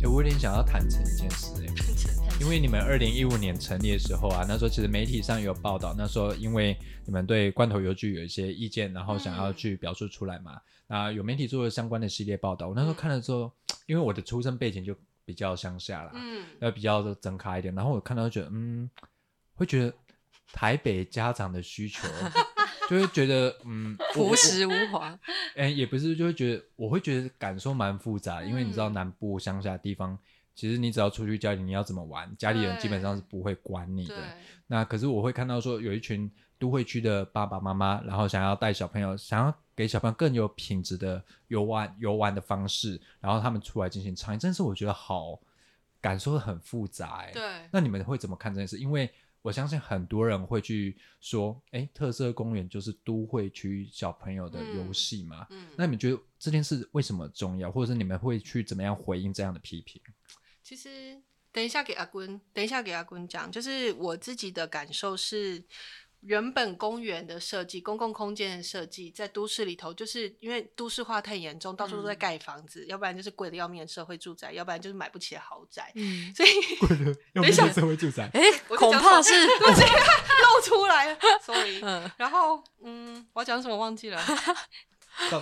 欸我有点想要坦诚一件事、欸，因为你们二零一五年成立的时候啊，那时候其实媒体上有报道，那时候因为你们对罐头邮局有一些意见，然后想要去表述出来嘛，那有媒体做了相关的系列报道。我那时候看了之后，因为我的出生背景就比较乡下啦，嗯，要比较增开一点，然后我看到就觉得，嗯，会觉得台北家长的需求，就会觉得，嗯，我朴实无华。哎、也不是，就会觉得我会觉得感受蛮复杂，因为你知道嗯南部乡下地方，其实你只要出去家里，你要怎么玩，家里人基本上是不会管你的。，那可是我会看到说，有一群都会区的爸爸妈妈，然后想要带小朋友，想要给小朋友更有品质的游玩游玩的方式，然后他们出来进行倡议，真是我觉得好感受很复杂哎、对，那你们会怎么看这件事？因为我相信很多人会去说，哎，特色公园就是都会区小朋友的游戏嘛。嗯，那你们觉得这件事为什么重要，或者是你们会去怎么样回应这样的批评？其实等一下给阿坤，等一下给阿坤讲，就是我自己的感受是。原本公园的设计、公共空间的设计，在都市里头，就是因为都市化太严重，到处都在嗯盖房子，要不然就是贵的要命的社会住宅，要不然就是买不起的豪宅。嗯，所以 要等一下社会住宅，哎，我恐怕是 露出来了，sorry。嗯，然后，嗯，我要讲什么忘记了。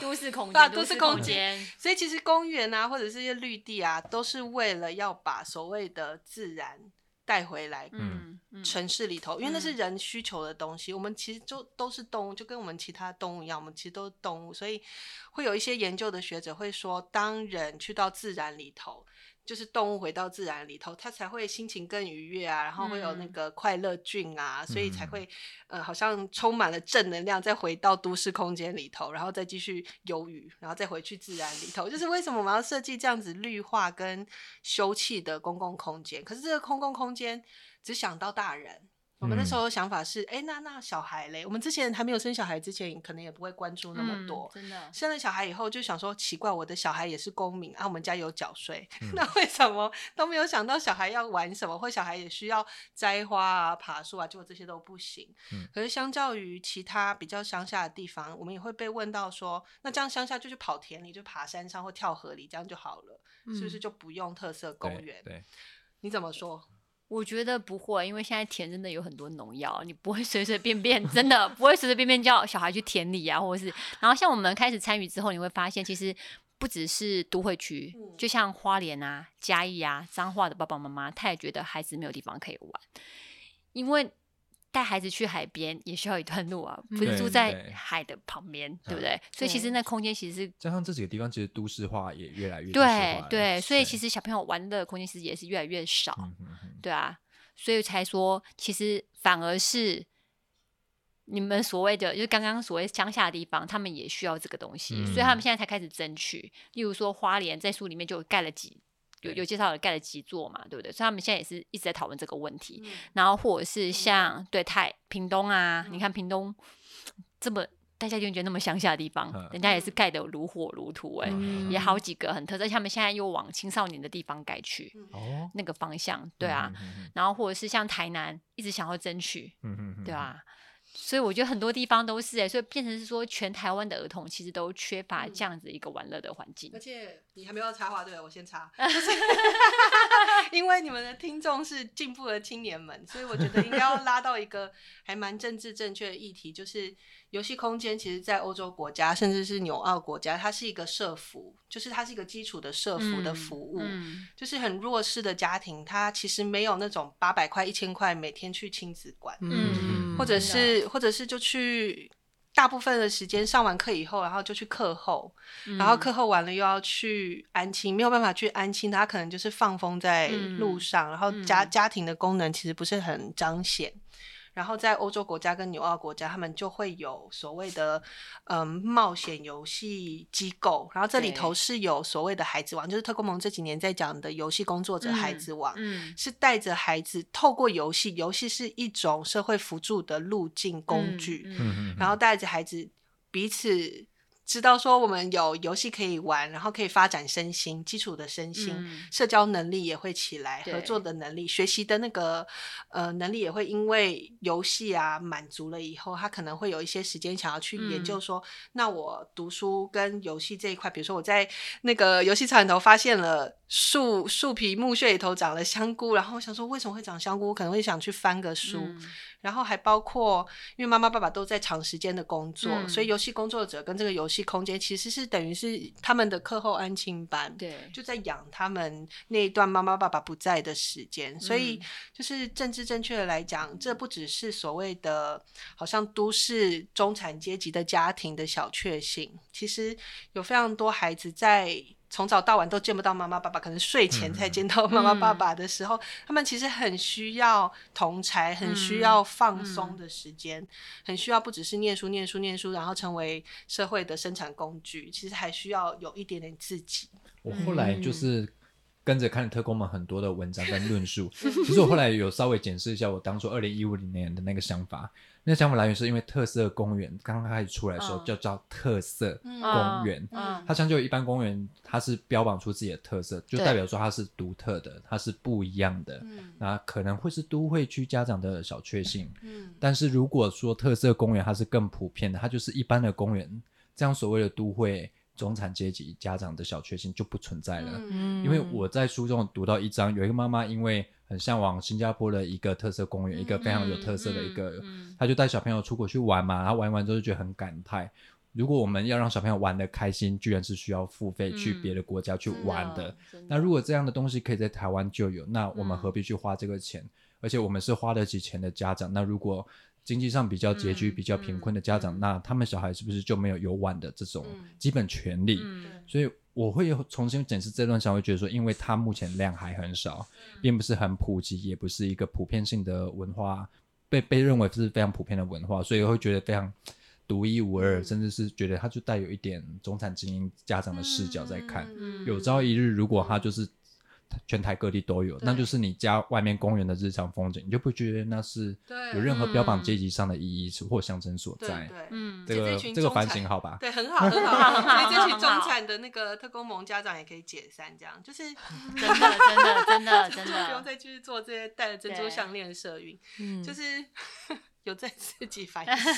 都市空啊间，都市空空间，所以其实公园啊，或者是一些绿地啊，都是为了要把所谓的自然带回来嗯嗯，城市里头，因为那是嗯人需求的东西。我们其实就都是动物，就跟我们其他动物一样，我们其实都是动物，所以会有一些研究的学者会说，当人去到自然里头。就是动物回到自然里头，它才会心情更愉悦啊，然后会有那嗯个快乐菌啊，所以才嗯会呃好像充满了正能量，再回到都市空间里头，然后再继续游鱼，然后再回去自然里头。就是为什么我们要设计这样子绿化跟休憩的公共空间？可是这个公共空间只想到大人。我们那时候的想法是，哎、那那小孩嘞？我们之前还没有生小孩之前，可能也不会关注那么嗯多。真的，生了小孩以后就想说，奇怪，我的小孩也是公民啊，我们家有缴税，嗯 那为什么都没有想到小孩要玩什么，或小孩也需要摘花啊、爬树啊，结果这些都不行。嗯可是相较于其他比较乡下的地方，我们也会被问到说，那这样乡下就去跑田里，就爬山上或跳河里，这样就好了，是不是嗯就不用特色公对园？对，你怎么说？我觉得不会，因为现在田真的有很多农药，你不会随随便便，真的不会随随便便叫小孩去田里啊，或者是，然后像我们开始参与之后，你会发现其实不只是都会区，嗯。就像花莲啊、嘉义啊、彰化的爸爸妈妈，他也觉得孩子没有地方可以玩，因为带孩子去海边也需要一段路啊，不是住在海的旁边，对不嗯对？所以其实那空间其实是加上这几个地方其实都市化也越来越对对，所以其实，小朋友玩的空间其实也是越来越少。对啊，所以才说，其实反而是你们所谓的，就是刚刚所谓乡下的地方，他们也需要这个东西，所以他们嗯现在才开始争取。例如说，花莲在书里面就盖了几。有有介绍了盖了几座嘛，对不对？所以他们现在也是一直在讨论这个问题。嗯然后或者是像对太屏东啊，你嗯看屏东这么大家就觉得那么乡下的地方，嗯人家也是盖的如火如荼哎、嗯也好几个很特色。他们现在又往青少年的地方改去哦，那个方向，对啊。然后或者是像台南一直想要争取，嗯嗯嗯，对啊，所以我觉得很多地方都是哎、所以变成是说全台湾的儿童其实都缺乏嗯这样子一个玩乐的环境而。且你还没有插话，对我先插，就是因为你们的听众是进步的青年们，所以我觉得应该要拉到一个还蛮政治正确的议题，就是游戏空间其实，在欧洲国家甚至是纽澳国家，它是一个社服，就是它是一个基础的社服的服务。嗯，就是很弱势的家庭，他其实没有那种八百块、一千块每天去亲子馆，嗯或者是或者是就去大部分的时间上完课以后，然后就去课后，嗯然后课后完了又要去安亲，没有办法去安亲，他可能就是放风在路上，然后家嗯。家庭的功能其实不是很彰显。然后在欧洲国家跟纽澳国家，他们就会有所谓的嗯冒险游戏机构，然后这里头是有所谓的孩子王，就是特工盟这几年在讲的游戏工作者孩子王，嗯是带着孩子透过游戏，游戏是一种社会辅助的路径工具，嗯嗯嗯，然后带着孩子彼此知道说我们有游戏可以玩，然后可以发展身心基础的身心，嗯。社交能力也会起来，合作的能力、学习的那个呃能力也会因为游戏啊满足了以后，他可能会有一些时间想要去研嗯。究说，那我读书跟游戏这一块，比如说我在那个游戏草里头发现了树树皮木屑里头长了香菇，然后我想说为什么会长香菇，我可能会想去翻个书。嗯然后还包括，因为妈妈爸爸都在长时间的工作，嗯所以游戏工作者跟这个游戏空间其实是等于是他们的课后安亲班，对，就在养他们那一段妈妈爸爸不在的时间。所以嗯就是政治正确的来讲，这不只是所谓的好像都市中产阶级的家庭的小确幸，其实有非常多孩子在。从早到晚都见不到妈妈爸爸，可能睡前才见到妈妈爸爸的时候，他们其实很需要同才，很需要放松的时间，很需要不只是念书、念书、念书，然后成为社会的生产工具，其实还需要有一点点自己。我后来就是跟着看特工们很多的文章跟论述，其实我后来有稍微检视一下我当初二零一五年的那个想法。那想法来源是因为特色公园刚刚开始出来的时候嗯。就叫特色嗯公园，嗯。它相较于一般公园，它是标榜出自己的特色，就代表说它是独特的，它是不一样的。嗯。那可能会是都会区家长的小确幸，嗯。但是如果说特色公园它是更普遍的，它就是一般的公园，这样所谓的都会中产阶级家长的小确幸就不存在了。嗯因为我在书中读到一章，有一个妈妈因为很向往新加坡的一个特色公园，一个非常有特色的一个，嗯她就带小朋友出国去玩嘛，然后玩一玩之后就觉得很感慨。如果我们要让小朋友玩的开心，居然是需要付费去嗯别的国家去玩的，那如果这样的东西可以在台湾就有，那我们嗯何必去花这个钱？而且我们是花得起钱的家长，那如果经济上比较拮据、嗯比较贫困的家长，嗯。那他们小孩是不是就没有游玩的这种嗯。基本权利？嗯。所以我会有重新检视这段想，会觉得说，因为它目前量还很少，嗯。并不是很普及，也不是一个普遍性的文化，被被认为是非常普遍的文化，所以会觉得非常独一无二，嗯。甚至是觉得它就带有一点中产精英家长的视角在看。嗯有朝一日，如果它就是全台各地都有，那就是你家外面公园的日常风景，你就不觉得那是有任何标榜嗯阶级上的意义或象征所在。对对嗯这个这个反省好吧？对，很好，很好。很好 所以这群中产的那个特工盟家长也可以解散，这样就是 真的真的真的真就不用，再继续做这些戴着珍珠对项链的社运，嗯就是有在 自己反省。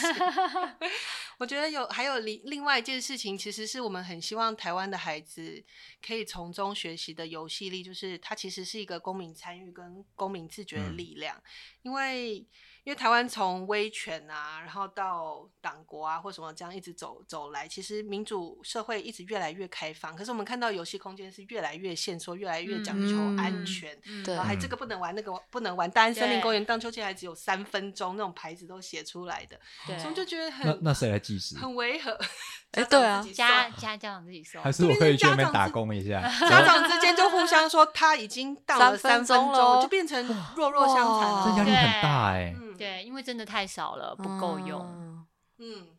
我觉得有还有另另外一件事情，其实是我们很希望台湾的孩子可以从中学习的游戏力，就是它其实是一个公民参与跟公民自觉的嗯力量，因为。因为台湾从威权啊，然后到党国啊，或什么这样一直走走来，其实民主社会一直越来越开放。可是我们看到游戏空间是越来越限缩，越来越讲求安嗯全，嗯对然后还这个不能玩，那个不能玩。大安森林公园荡秋千还只有三分钟，那种牌子都写出来的，对所以我就觉得那很那谁来计时？很违和。哎对啊家家家长自己收，还是我可以去那边打工一下？家长之间就互相说他已经到了三分钟咯就变成弱弱相残哇这压了。力很大哎、嗯对，因为真的太少了，不够用。嗯嗯，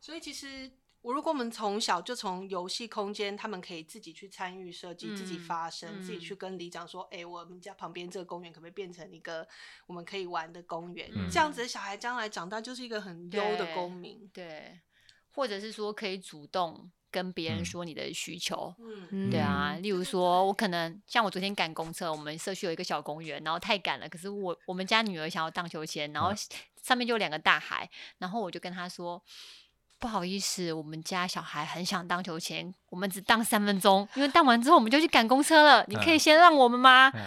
所以其实我如果我们从小就从游戏空间，他们可以自己去参与设计，自己嗯发声，自己嗯去跟里长说，哎、我们家旁边这个公园可不可以变成一个我们可以玩的公园？嗯这样子的小孩将来长大就是一个很优的公民。对，或者是说可以主动跟别人嗯说你的需求。嗯嗯对啊，例如说，我可能像我昨天赶公车，我们社区有一个小公园，然后太赶了，可是我我们家女儿想要荡秋千，然后嗯上面就有两个大海，然后我就跟她说。不好意思，我们家小孩很想荡秋千，我们只荡三分钟，因为荡完之后我们就去赶公车了。你可以嗯先让我们吗？嗯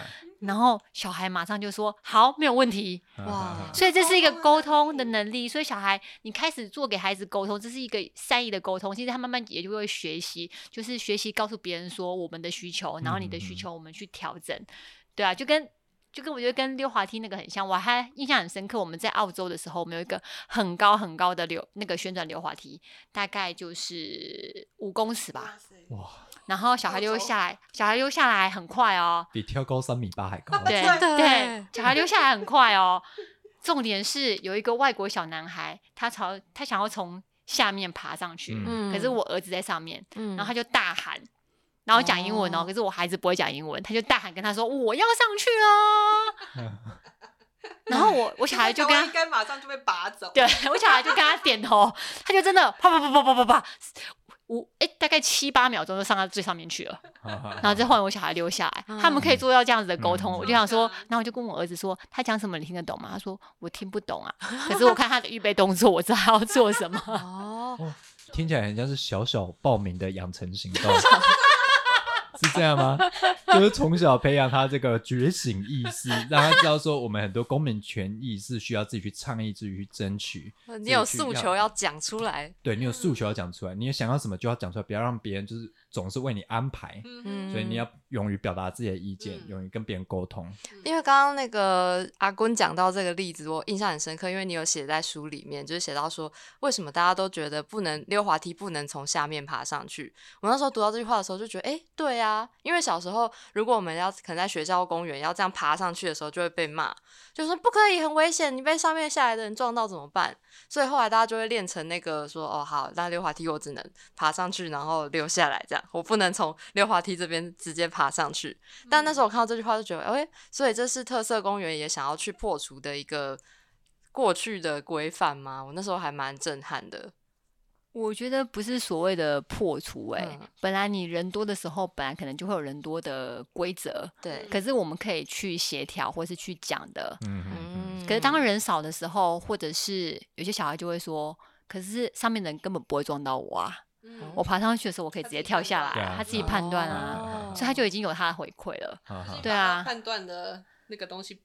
然后小孩马上就说好，没有问题。哇嗯所以这是一个沟沟通通的的能力。所以小孩，你开始做给孩子沟通，这是一个善意的沟通。其实他慢慢也就会学习，就是学习告诉别人说我们的需求，然后你的需求我们去调整。对啊，就跟就跟我觉得跟溜滑梯那个很像。我还印象很深刻，我们在澳洲的时候，我们有一个很高很高的溜那个旋转溜滑梯，大概就是五公尺吧。哇，然后小孩溜下来，小孩溜下来很快哦。比跳高三米八还高。对对，小孩溜下来很快哦。重点是有一个外国小男孩，他朝他想要从下面爬上去，嗯可是我儿子在上面，嗯然后他就大喊，然后讲英文哦，哦可是我孩子不会讲英文，他就大喊跟他说我要上去了，然后我我小孩就跟应该马上就被拔走。对我小孩就跟他点头，他就真的啪啪啪啪啪啪啪，五哎大概七八秒钟就上到最上面去了，然然后再换我小孩留下来，他们可以做到这样子的沟通。嗯我就想说嗯，然后我就跟我儿子说，他讲什么你听得懂吗？他说我听不懂啊，可是我看他的预备动作，我知道他要做什么。哦，听起来很像是小小报名的养成行动，是这样吗？就是从小培养他这个觉醒意识，让他知道说我们很多公民权益是需要自己去倡议、自己去争取。你有诉求要讲出来，对你有诉求要讲出来，你有想要什么就要讲出来，不要让别人就是总是为你安排。嗯所以你要勇于表达自己的意见，嗯勇于跟别人沟通。因为刚刚那个阿坤讲到这个例子，我印象很深刻，因为你有写在书里面，就是写到说为什么大家都觉得不能溜滑梯不能从下面爬上去。我那时候读到这句话的时候就觉得，哎，对啊，因为小时候如果我们要可能在学校公园要这样爬上去的时候，就会被骂，就说不可以，很危险，你被上面下来的人撞到怎么办？所以后来大家就会练成那个说，哦，好，那溜滑梯我只能爬上去，然后溜下来，这样我不能从溜滑梯这边直接爬上去。但那时候我看到这句话就觉得，哎、所以这是特色公园也想要去破除的一个过去的规范吗？我那时候还蛮震撼的。我觉得不是所谓的破除、欸，嗯。本来你人多的时候，本来可能就会有人多的规则，对，可是我们可以去协调或是去讲的。嗯可是当人少的时候，或者是有些小孩就会说，可是上面的人根本不会撞到我啊，嗯。我爬上去的时候，我可以直接跳下来他自己判断啊，哦所以他就已经有他的回馈了。对啊。判断的那个东西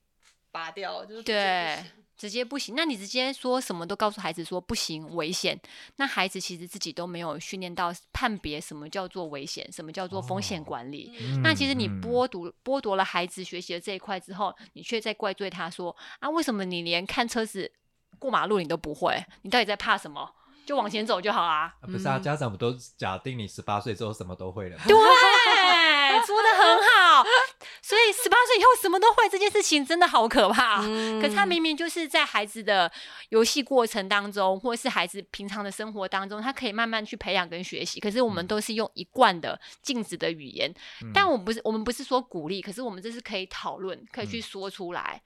拔掉，就是对，直接不行。那你直接说什么都告诉孩子说不行，危险，那孩子其实自己都没有训练到判别什么叫做危险，什么叫做风险哦管理。嗯那其实你嗯剥夺剥夺了孩子学习的这一块之后，你却在怪罪他说啊，为什么你连看车子过马路你都不会？你到底在怕什么？就往前走就好啦。啊不是啊，嗯家长不都假定你十八岁之后什么都会了吗？对，说的很好。所以十八岁以后什么都会这件事情真的好可怕。嗯可是他明明就是在孩子的游戏过程当中，或是孩子平常的生活当中，他可以慢慢去培养跟学习。可是我们嗯都是用一贯的禁止的语言，嗯但我们不是我们不是说鼓励，可是我们这是可以讨论，可以去嗯说出来。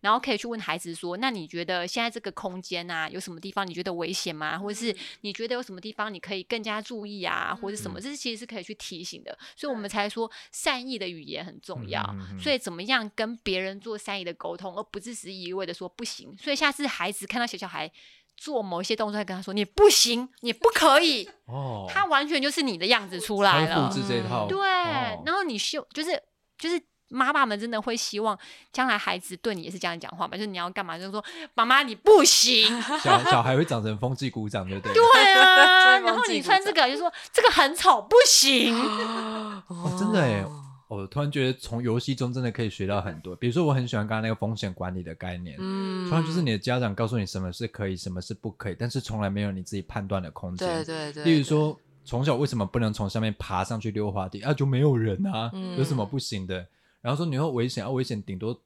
然后可以去问孩子说：“那你觉得现在这个空间啊，有什么地方你觉得危险吗？或者是你觉得有什么地方你可以更加注意啊，或者什么？嗯这是其实是可以去提醒的。所以我们才说善意的语言很重要。所以怎么样跟别人做善意的沟通，而不是只是一味的说不行。所以下次孩子看到小小孩做某一些动作，会跟他说：“你不行，你不可以。哦，他完全就是你的样子出来了复。制这套，对，哦然后你修就是就是。妈妈们真的会希望将来孩子对你也是这样讲话嘛？就是你要干嘛，就是说妈妈你不行，小小孩会长成风纪鼓掌，对不对？对啊，对然后你穿这个就说这个很丑，不行。哦，真的哎，我突然觉得从游戏中真的可以学到很多。比如说，我很喜欢刚刚那个风险管理的概念，嗯突然就是你的家长告诉你什么是可以，什么是不可以，但是从来没有你自己判断的空间。对对对，例如说，从小为什么不能从下面爬上去溜滑梯啊？就没有人啊，嗯有什么不行的？然后说你会危险啊，危险顶多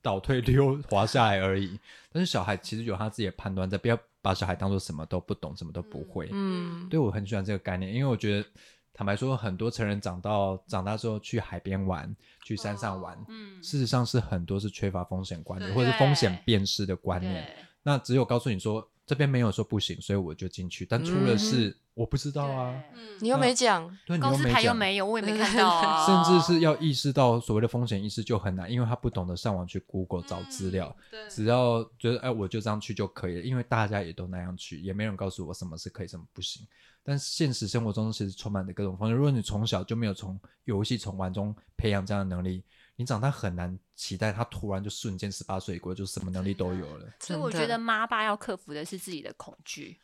倒退溜滑下来而已。但是小孩其实有他自己的判断在，不要把小孩当做什么都不懂、什么都不会。嗯，对我很喜欢这个概念，因为我觉得坦白说，很多成人长到长大之后去海边玩、去山上玩，嗯，事实上是很多是缺乏风险观念或者是风险辨识的观念。那只有告诉你说这边没有说不行，所以我就进去，但出了事、我不知道啊。嗯你又没讲，对，你告示又没讲。牌又没有，我也没看到啊。甚至是要意识到所谓的风险意识就很难，因为他不懂得上网去 Google 找资料，嗯对只要觉得哎我就这样去就可以了，因为大家也都那样去，也没人告诉我什么是可以，什么不行。但现实生活中其实充满着各种风险。如果你从小就没有从游戏从玩中培养这样的能力，你长大很难期待他突然就瞬间十八岁过，就什么能力都有了。所以我觉得妈爸要克服的是自己的恐惧。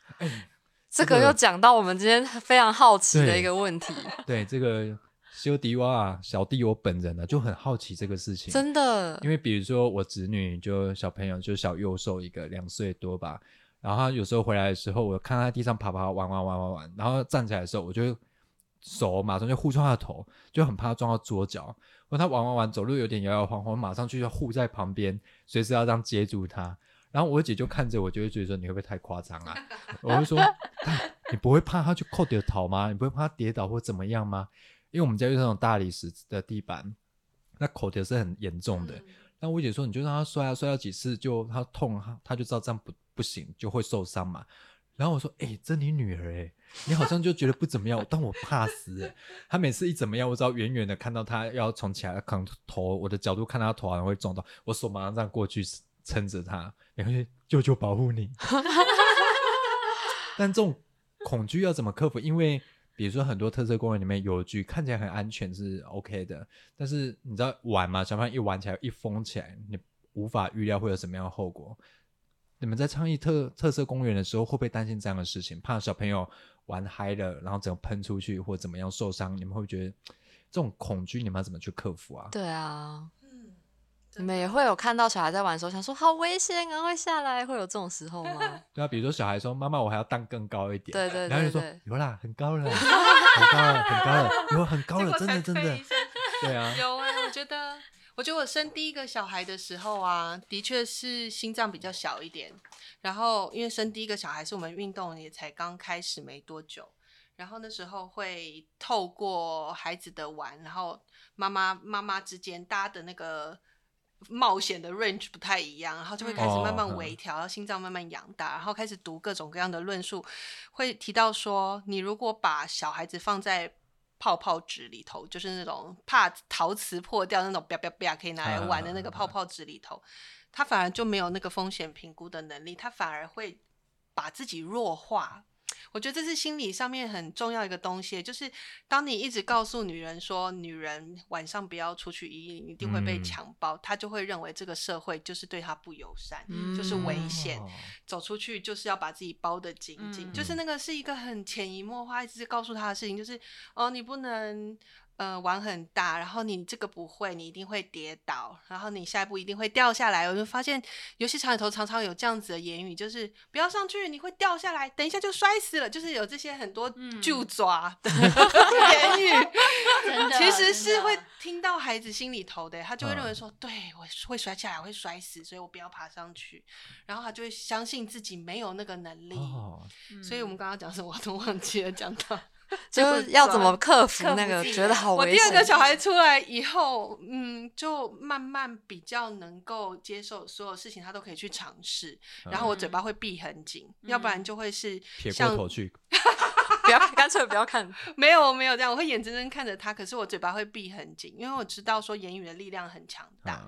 这个又讲到我们今天非常好奇的一个问题，对这个修迪瓦啊，小弟我本人呢、就很好奇这个事情，真的因，为比如说我侄女就小朋友就小幼兽一个两岁多吧，然后他有时候回来的时候，我看他在地上爬爬玩玩玩玩玩，然后站起来的时候，我就手马上就护住他的头，就很怕他撞到桌角。或他玩玩玩走路有点摇摇晃晃，马上去要护在旁边，随时要这样接住他。然后我姐就看着我，就会觉得说你会不会太夸张啊？我就说，但你不会怕他去扣掉头吗？你不会怕他跌倒或怎么样吗？因为我们家就是那种大理石的地板，那口条是很严重的。那我姐说，你就让他摔啊，摔到几次就他痛，他他就知道这样不不行，就会受伤嘛。然后我说：“哎、这你女儿哎、你好像就觉得不怎么样，但我怕死哎、她每次一怎么样，我只要远远的看到她要从起来扛头，我的角度看到她头好像会撞到，我手马上这样过去撑着他，然后就舅舅保护你。但这种恐惧要怎么克服？因为比如说很多特色公园里面邮局看起来很安全是 OK 的，但是你知道玩嘛，小朋友一玩起来一疯起来，你无法预料会有什么样的后果。你们在倡议特特色公园的时候，会不会担心这样的事情？怕小朋友玩嗨了，然后整个喷出去或怎么样受伤？你们会觉得这种恐惧，你们要怎么去克服啊？对啊，嗯，你们也会有看到小孩在玩的时候，想说好危险，赶快下来，会有这种时候吗？对啊，比如说小孩说：“妈妈，我还要荡更高一点。”对对然后就说对对：“有啦，很高了，很高了，很高了，有很高了，真的真的推一。下”对啊，有啊、我觉得，我觉得我生第一个小孩的时候啊，的确是心脏比较小一点。然后因为生第一个小孩是我们运动也才刚开始没多久，然后那时候会透过孩子的玩，然后妈妈妈妈之间搭的那个冒险的 range 不太一样，然后就会开始慢慢哦微调，然后心脏慢慢养大，然后开始读各种各样的论述，会提到说，你如果把小孩子放在泡泡纸里头，就是那种怕陶瓷破掉那种啪啪啪可以拿来玩的那个泡泡纸里头，他反而就没有那个风险评估的能力，他反而会把自己弱化。我觉得这是心理上面很重要一个东西，就是当你一直告诉女人说女人晚上不要出去，一一定会被嗯。强暴，她就会认为这个社会就是对她不友善，嗯就是危险。哦。走出去就是要把自己包得紧紧，嗯。就是那个是一个很潜移默化一直告诉她的事情，就是哦，你不能呃玩很大，然后你这个不会，你一定会跌倒，然后你下一步一定会掉下来。我就发现游戏场里头常常有这样子的言语，就是不要上去，你会掉下来，等一下就摔死了，就是有这些很多嗯就抓的 言语。其实是会听到孩子心里头的，他就会认为嗯说，对我会摔下来，我会摔死，所以我不要爬上去，然后他就会相信自己没有那个能力。哦，所以我们刚刚讲什么我都忘记了，讲到 就是要怎么克服那个觉得好我危险。第二个小孩出来以后，嗯，就慢慢比较能够接受所有事情，他都可以去尝试，然后我嘴巴会闭很紧，要不然就会是撇过像头去，不要 干脆不要看，没有没有这样，我会眼睁睁看着他，可是我嘴巴会闭很紧，因为我知道说言语的力量很强大。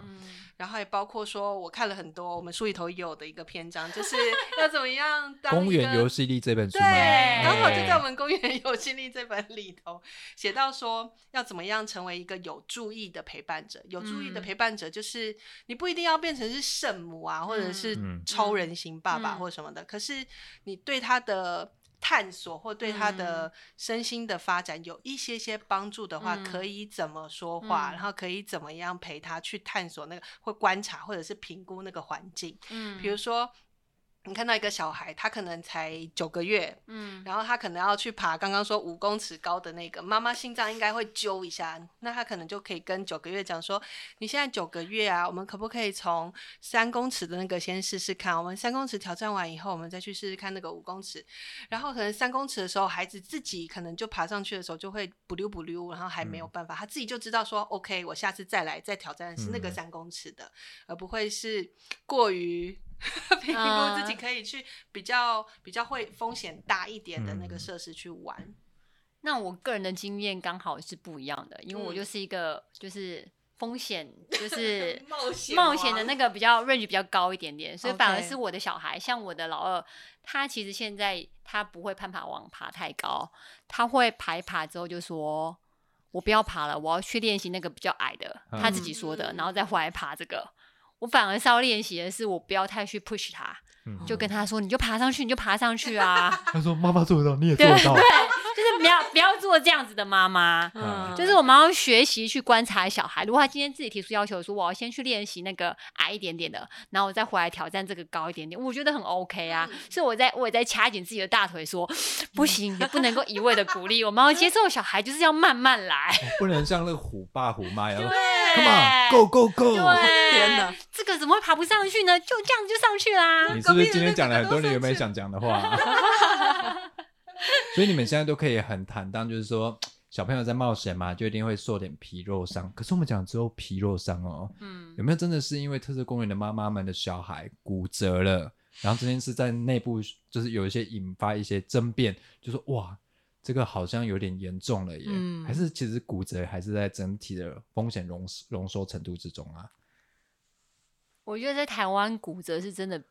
然后也包括说，我看了很多我们书里头有的一个篇章，就是 要怎么样当公园游戏力这本书对，刚好就在我哎们《公园游戏力》这本里头写到说，要怎么样成为一个有注意的陪伴者。有注意的嗯。陪伴者，就是你不一定要变成是圣母啊，或者是嗯。超人型爸爸嗯。或什么的，可是你对他的。探索或对他的身心的发展有一些些帮助的话，嗯。可以怎么说话，嗯。然后可以怎么样陪他去探索那个，或观察或者是评估那个环境。嗯比如说，你看到一个小孩，他可能才九个月，嗯然后他可能要去爬刚刚说五公尺高的那个，妈妈心脏应该会揪一下，那他可能就可以跟九个月讲说，你现在九个月啊，我们可不可以从三公尺的那个先试试看？我们三公尺挑战完以后，我们再去试试看那个五公尺。然后可能三公尺的时候，孩子自己可能就爬上去的时候就会不溜不溜，然后还没有办法，他自己就知道说，OK，我下次再来再挑战是那个嗯三公尺的，而不会是过于。评估自己可以去比较比较会风险大一点的那个嗯设施去玩。那我个人的经验刚好是不一样的，因为我嗯就是一个就是风险就 是冒险冒险的那个比较 range 比较高一点点，所以反而是我的小孩，像我的老二，他其实现在他不会攀爬网爬太高，他会爬一爬之后就说。我不要爬了，我要去练习那个比较矮的，他自己说的，嗯然后再回来爬这个。我反而是要练习的是，我不要太去 push 他，嗯。就跟他说，你就爬上去，你就爬上去啊。他说妈妈做得到，你也做对得到。对，，就是不要不要做这样子的妈妈。嗯就是我们要学习去观察小孩。如果他今天自己提出要求说，我要先去练习那个矮一点点的，然后我再回来挑战这个高一点点，我觉得很 OK 啊。嗯所以我在我也在掐紧自己的大腿说，不行，你不能够一味的鼓励，我们要接受小孩就是要慢慢来。不能像那个虎爸虎妈一样说对，Come on，go go go。对，天哪，这个怎么会爬不上去呢？就这样就上去啦。你是不是今天讲了很多你有没有想讲的话？所以你们现在都可以很坦荡，就是说小朋友在冒险嘛，就一定会受点皮肉伤。可是我们讲之后皮肉伤哦，嗯有没有真的是因为特色公园的妈妈们的小孩骨折了，然后这件事在内部就是有一些引发一些争辩，就说哇，这个好像有点严重了耶，嗯还是其实骨折还是在整体的风险容容收程度之中啊？我觉得在台湾骨折是真的。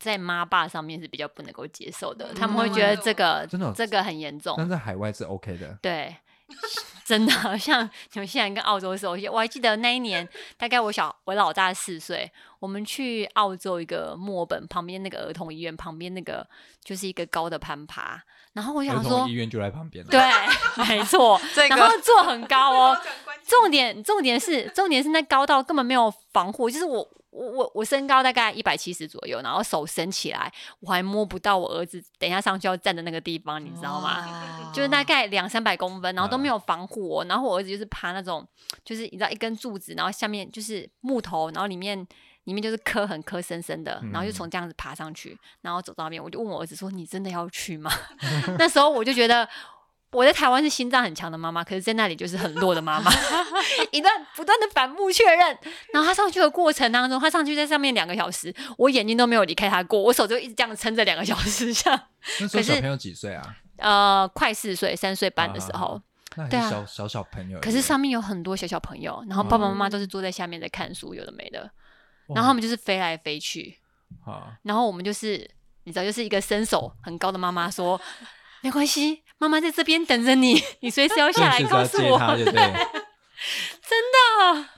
在妈爸上面是比较不能够接受的，他们会觉得这个真的哦这个很严重。但在海外是 OK 的，对，真的像纽西兰跟澳洲的时候，我还记得那一年，大概我小我老大四岁，我们去澳洲一个墨尔本旁边那个儿童医院旁边那个就是一个高的攀爬，然后我想说童医，院就在旁边了。对，没错，这然后个坐很高哦，重点重点是重点是那高到根本没有防护，就是我我我我身高大概一百七十左右，然后手伸起来，我还摸不到我儿子等一下上去要站的那个地方，你知道吗？就是大概两三百公分，然后都嗯没有防护我。然后我儿子就是爬那种，就是你知道一根柱子，然后下面就是木头，然后里面里面就是磕很磕深深的，然后就从这样子爬上去，然后走到那边，我就问我儿子说：“你真的要去吗？” 那时候我就觉得。我在台湾是心脏很强的妈妈，可是在那里就是很弱的妈妈，一段不断的反复确认。然后他上去的过程当中，他上去在上面两个小时，我眼睛都没有离开他过，我手就一直这样撑着两个小时，这样。那小朋友几岁啊？呃，快四岁、三岁半的时候，啊那还对啊小小小朋友。可是上面有很多小小朋友，然后爸爸妈妈都是坐在下面在看书，有的没的，然后他们就是飞来飞去，啊，然后我们就是你知道，就是一个身手很高的妈妈说。没关系，妈妈在这边等着你，你随时要下来告诉我。要接他，对不对？真的，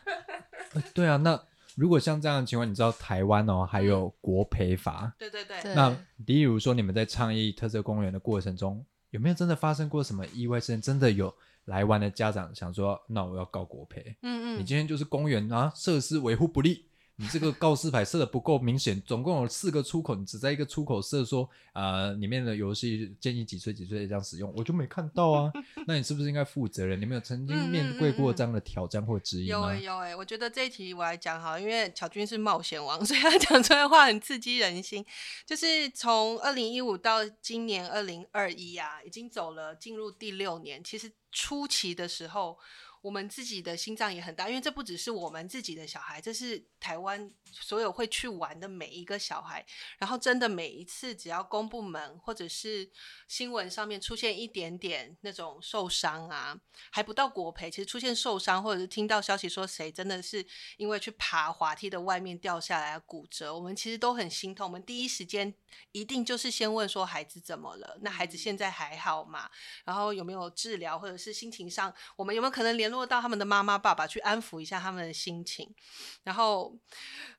呃对啊，那如果像这样的情况，你知道台湾哦还有国赔法，对对对，对那例如说你们在倡议特色公园的过程中，有没有真的发生过什么意外事件？真的有来玩的家长想说，那我要告国赔，嗯嗯，你今天就是公园啊设施维护不力。你这个告示牌设的不够明显，总共有四个出口，你只在一个出口设说，呃，里面的游戏建议几岁几岁这样使用，我就没看到啊。那你是不是应该负责任？你没有曾经面对过这样的挑战或质疑吗有哎、？有哎、我觉得这一题我来讲哈，因为巧君是冒险王，所以他讲出来的话很刺激人心。就是从二零一五到今年二零二一啊，已经走了进入第六年。其实初期的时候，我们自己的心脏也很大，因为这不只是我们自己的小孩，这是台湾所有会去玩的每一个小孩。然后真的每一次只要公部门或者是新闻上面出现一点点那种受伤啊，还不到国赔，其实出现受伤或者是听到消息说谁真的是因为去爬滑梯的外面掉下来骨折，我们其实都很心痛。我们第一时间一定就是先问说孩子怎么了？那孩子现在还好吗？然后有没有治疗，或者是心情上，我们有没有可能联络到他们的妈妈爸爸去安抚一下他们的心情？然后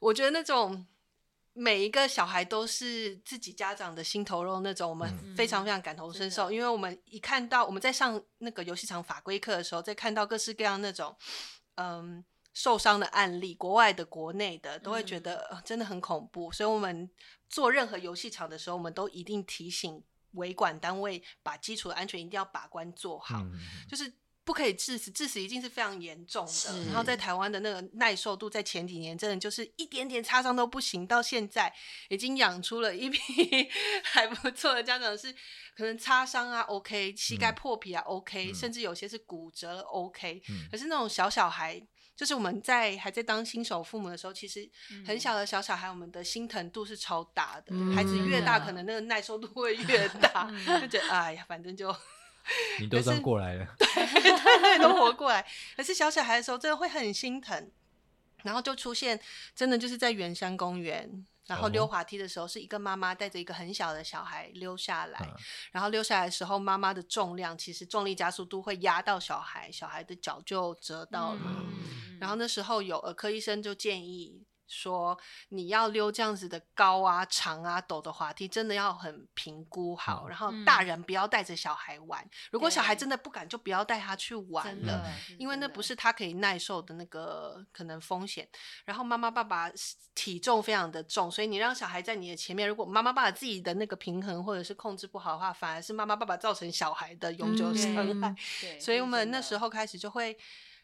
我觉得那种。每一个小孩都是自己家长的心头肉那种，我们嗯非常非常感同身受，因为我们一看到我们在上那个游戏场法规课的时候，在看到各式各样那种嗯受伤的案例，国外的、国内的，都会觉得、呃真的很恐怖。所以我们做任何游戏场的时候，我们都一定提醒维管单位把基础的安全一定要把关做好。嗯，就是不可以致死，致死一定是非常严重的。然后在台湾的那个耐受度，在前几年真的就是一点点擦伤都不行，到现在已经养出了一批 还不错的家长是，可能擦伤啊 OK，膝盖嗯破皮啊 OK，、嗯甚至有些是骨折了 OK，、嗯可是那种小小孩。就是我们在还在当新手父母的时候，其实很小的小小孩，我们的心疼度是超大的。嗯孩子越大，可能那个耐受度会越大，就觉得哎呀，反正就 你都算过来了，对，对 都活过来。可是小小孩的时候，真的会很心疼。然后就出现，真的就是在圆山公园，然后溜哦滑梯的时候，是一个妈妈带着一个很小的小孩溜下来，嗯然后溜下来的时候，妈妈的重量其实重力加速度会压到小孩，小孩的脚就折到了。嗯然后那时候有儿科医生就建议说，你要溜这样子的高啊、长啊、陡的滑梯，真的要很评估好。嗯然后大人不要带着小孩玩，如果小孩真的不敢，就不要带他去玩了。因为那不是他可以耐受的那个可能风险。然后妈妈爸爸是体重非常的重，所以你让小孩在你的前面，如果妈妈爸爸自己的那个平衡或者是控制不好的话，反而是妈妈爸爸造成小孩的永久伤害。所以我们那时候候开始就会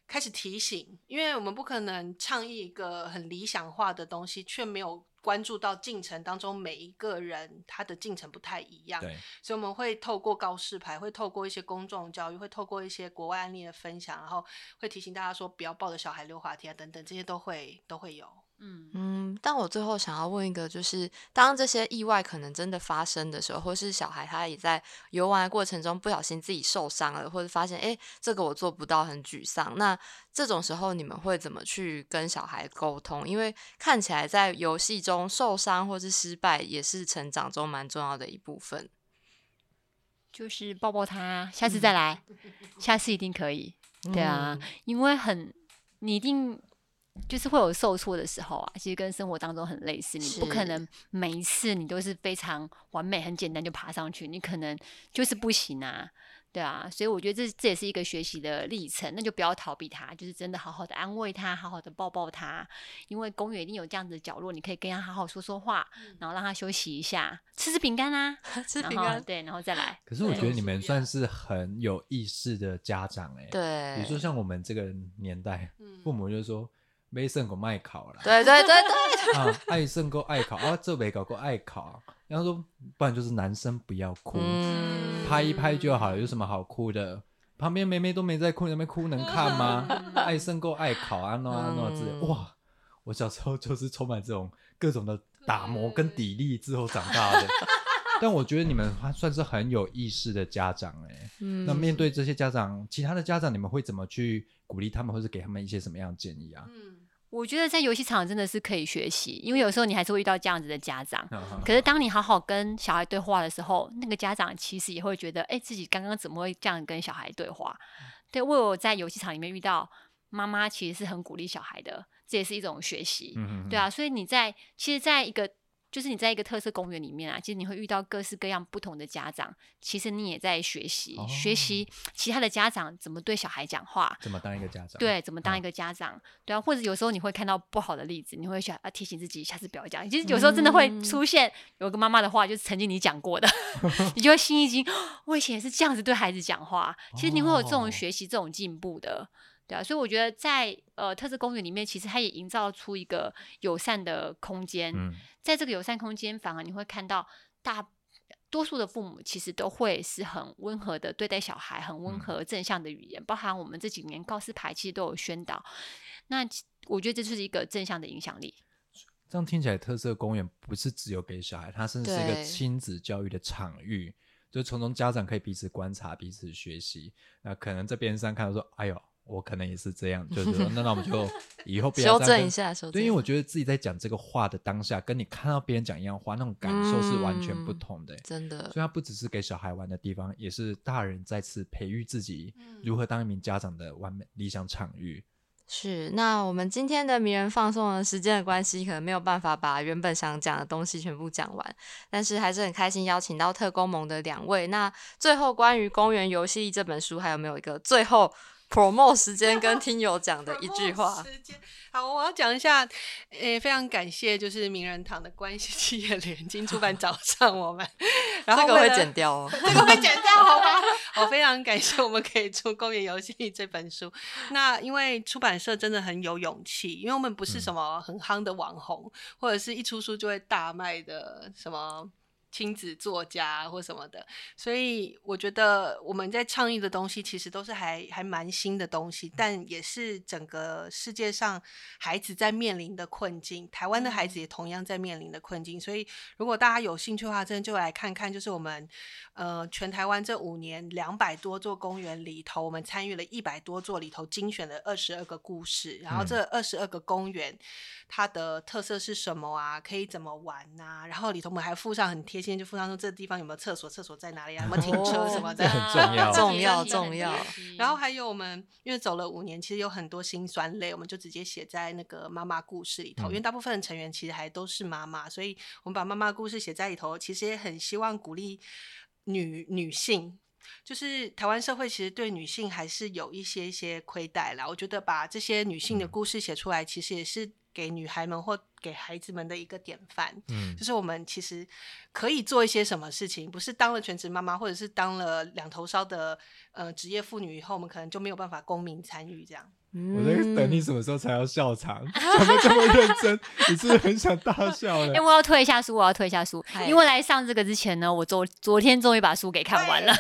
开始提醒，因为我们不可能倡议一个很理想化的东西，却没有关注到进程当中每一个人他的进程不太一样。对，所以我们会透过告示牌，会透过一些公众教育，会透过一些国外案例的分享，然后会提醒大家说不要抱着小孩溜滑梯啊等等，这些都会都会有。嗯嗯，但我最后想要问一个，就是当这些意外可能真的发生的时候，或是小孩他也在游玩的过程中不小心自己受伤了，或者发现哎这个我做不到，很沮丧。那这种时候你们会怎么去跟小孩沟通？因为看起来在游戏中受伤或是失败也是成长中蛮重要的一部分。就是抱抱他，下次再来，下次一定可以。对啊，因为很你一定。就是会有受挫的时候啊，其实跟生活当中很类似，你不可能每一次你都是非常完美、很简单就爬上去，你可能就是不行啊，对啊，所以我觉得这这也是一个学习的历程，那就不要逃避他，就是真的好好的安慰他，好好的抱抱他，因为公园一定有这样子的角落，你可以跟他好好说说话，然后让他休息一下，吃吃饼干啊，吃饼干，对，然后再来。可是我觉得你们算是很有意识的家长哎，对，比如说像我们这个年代，父母就说。没胜过爱考了，对对对对，啊，爱胜过爱考啊，这没搞过爱考，然后说不然就是男生不要哭，拍一拍就好了，有什么好哭的？旁边妹妹都没在哭，那边哭能看吗？爱胜过爱考啊，诺啊诺之类，哇！我小时候就是充满这种各种的打磨跟砥砺之后长大的，但我觉得你们还算是很有意识的家长哎，那面对这些家长，其他的家长，你们会怎么去鼓励他们，或者给他们一些什么样的建议啊？嗯我觉得在游戏场真的是可以学习，因为有时候你还是会遇到这样子的家长。可是当你好好跟小孩对话的时候，那个家长其实也会觉得，哎，自己刚刚怎么会这样跟小孩对话？对，我有在游戏场里面遇到妈妈，其实是很鼓励小孩的，这也是一种学习。嗯对啊，所以你在其实，在一个。就是你在一个特色公园里面啊，其实你会遇到各式各样不同的家长，其实你也在学习，学习其他的家长怎么对小孩讲话，怎么当一个家长，对，怎么当一个家长，对啊，或者有时候你会看到不好的例子，你会想要提醒自己下次不要讲。其实有时候真的会出现有个妈妈的话，就是曾经你讲过的，你就会心一惊，我以前也是这样子对孩子讲话。其实你会有这种学习、这种进步的。对啊，所以我觉得在呃特色公园里面，其实它也营造出一个友善的空间。嗯，在这个友善空间，反而你会看到大多数的父母其实都会是很温和的对待小孩，很温和正向的语言，包含我们这几年告示牌其实都有宣导。那我觉得这就是一个正向的影响力。这样听起来，特色公园不是只有给小孩，它甚至是一个亲子教育的场域，就从中家长可以彼此观察、彼此学习。那可能这边上看到说，哎呦。我可能也是这样，就是说，那那我们就 以后不要修正一下，修正。对，因为我觉得自己在讲这个话的当下，跟你看到别人讲一样话，那种感受是完全不同的。真的。所以它不只是给小孩玩的地方，也是大人再次培育自己如何当一名家长的完美理想场域。是。那我们今天的迷人放送的时间的关系，可能没有办法把原本想讲的东西全部讲完，但是还是很开心邀请到特工盟的两位。那最后关于《公园游戏》这本书，还有没有一个最后？promo 时间跟听友讲的一句话。时间好，我要讲一下，诶，非常感谢，就是名人堂的关系企业联经出版找上我们，然后这个会剪掉哦，这个会剪掉好吗？我非常感谢我们可以出《公园游戏》这本书。那因为出版社真的很有勇气，因为我们不是什么很夯的网红，或者是一出书就会大卖的什么。亲子作家或什么的，所以我觉得我们在倡议的东西其实都是还还蛮新的东西，但也是整个世界上孩子在面临的困境，台湾的孩子也同样在面临的困境。所以如果大家有兴趣的话，真的就来看看，就是我们呃全台湾这五年两百多座公园里头，我们参与了一百多座里头精选的二十二个故事，然后这二十二个公园它的特色是什么啊？可以怎么玩呐？然后里头我们还附上很贴。现在就附上说这地方有没有厕所，厕所在哪里啊？有没有停车什么的，很重要，重要，重要。然后还有我们，因为走了五年，其实有很多辛酸泪，我们就直接写在那个妈妈故事里头。因为大部分的成员其实还都是妈妈，所以我们把妈妈故事写在里头，其实也很希望鼓励女女性。就是台湾社会其实对女性还是有一些一些亏待啦。我觉得把这些女性的故事写出来，其实也是。给女孩们或给孩子们的一个典范，嗯，就是我们其实可以做一些什么事情，不是当了全职妈妈或者是当了两头烧的呃职业妇女以后，我们可能就没有办法公民参与这样。我在等你什么时候才要笑场，讲的这么认真，你是不是很想大笑了 哎、？我要退一下书，我要退一下书，因为来上这个之前呢，我昨昨天终于把书给看完了。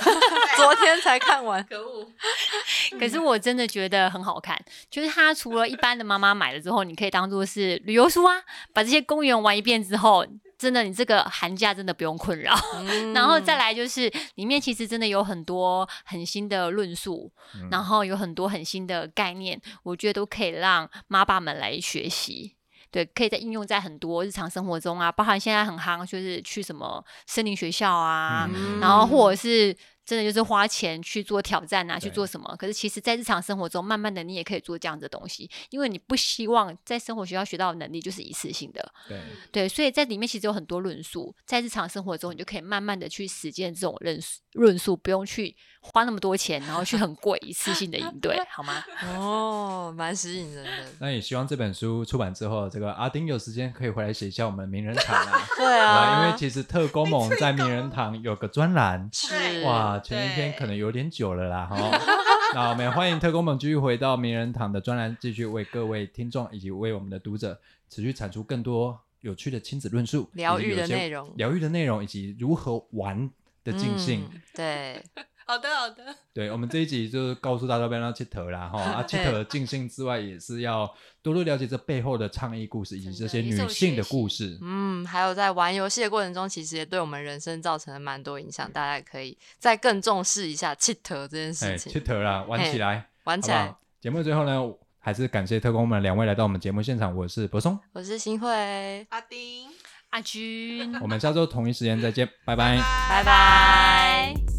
昨天才看完，可恶，可是我真的觉得很好看，就是它除了一般的妈妈买了之后，你可以当做是旅游书啊，把这些公园玩一遍之后，真的你这个寒假真的不用困扰。然后再来就是里面其实真的有很多很新的论述，嗯然后有很多很新的概念，我觉得都可以让妈爸们来学习。对，可以在应用在很多日常生活中啊，包含现在很夯，就是去什么森林学校啊，嗯然后或者是真的就是花钱去做挑战啊，去做什么？可是其实，在日常生活中，慢慢的你也可以做这样的东西，因为你不希望在生活学校学到的能力就是一次性的，对，对，所以在里面其实有很多论述，在日常生活中，你就可以慢慢的去实践这种论述，论述不用去花那么多钱，然后去很贵一次性的应对，好吗？哦，蛮吸引人的。那也希望这本书出版之后，这个阿丁有时间可以回来写一下我们名人堂啊。对啊，因为其实特工盟在名人堂有个专栏，是哇，前一天可能有点久了啦，哈。那我们也欢迎特工盟继续回到名人堂的专栏，继续为各位听众以及为我们的读者持续产出更多有趣的亲子论述、疗愈的内容疗愈的内容以及如何玩的尽兴。嗯对，好的好的，对我们这一集就是告诉大家不要让切头啦哈，啊，切头尽兴之外，也是要多多了解这背后的倡议故事以及这些女性的故事。嗯，还有在玩游戏的过程中，其实也对我们人生造成了蛮多影响，大家也可以再更重视一下 cheat 这件哎，事情，切头啦，玩起来，玩起来？节目的最后呢，还是感谢特工们两位来到我们节目现场，我是柏松，我是新慧，阿丁，阿军，我们下周同一时间再见，拜拜。拜拜。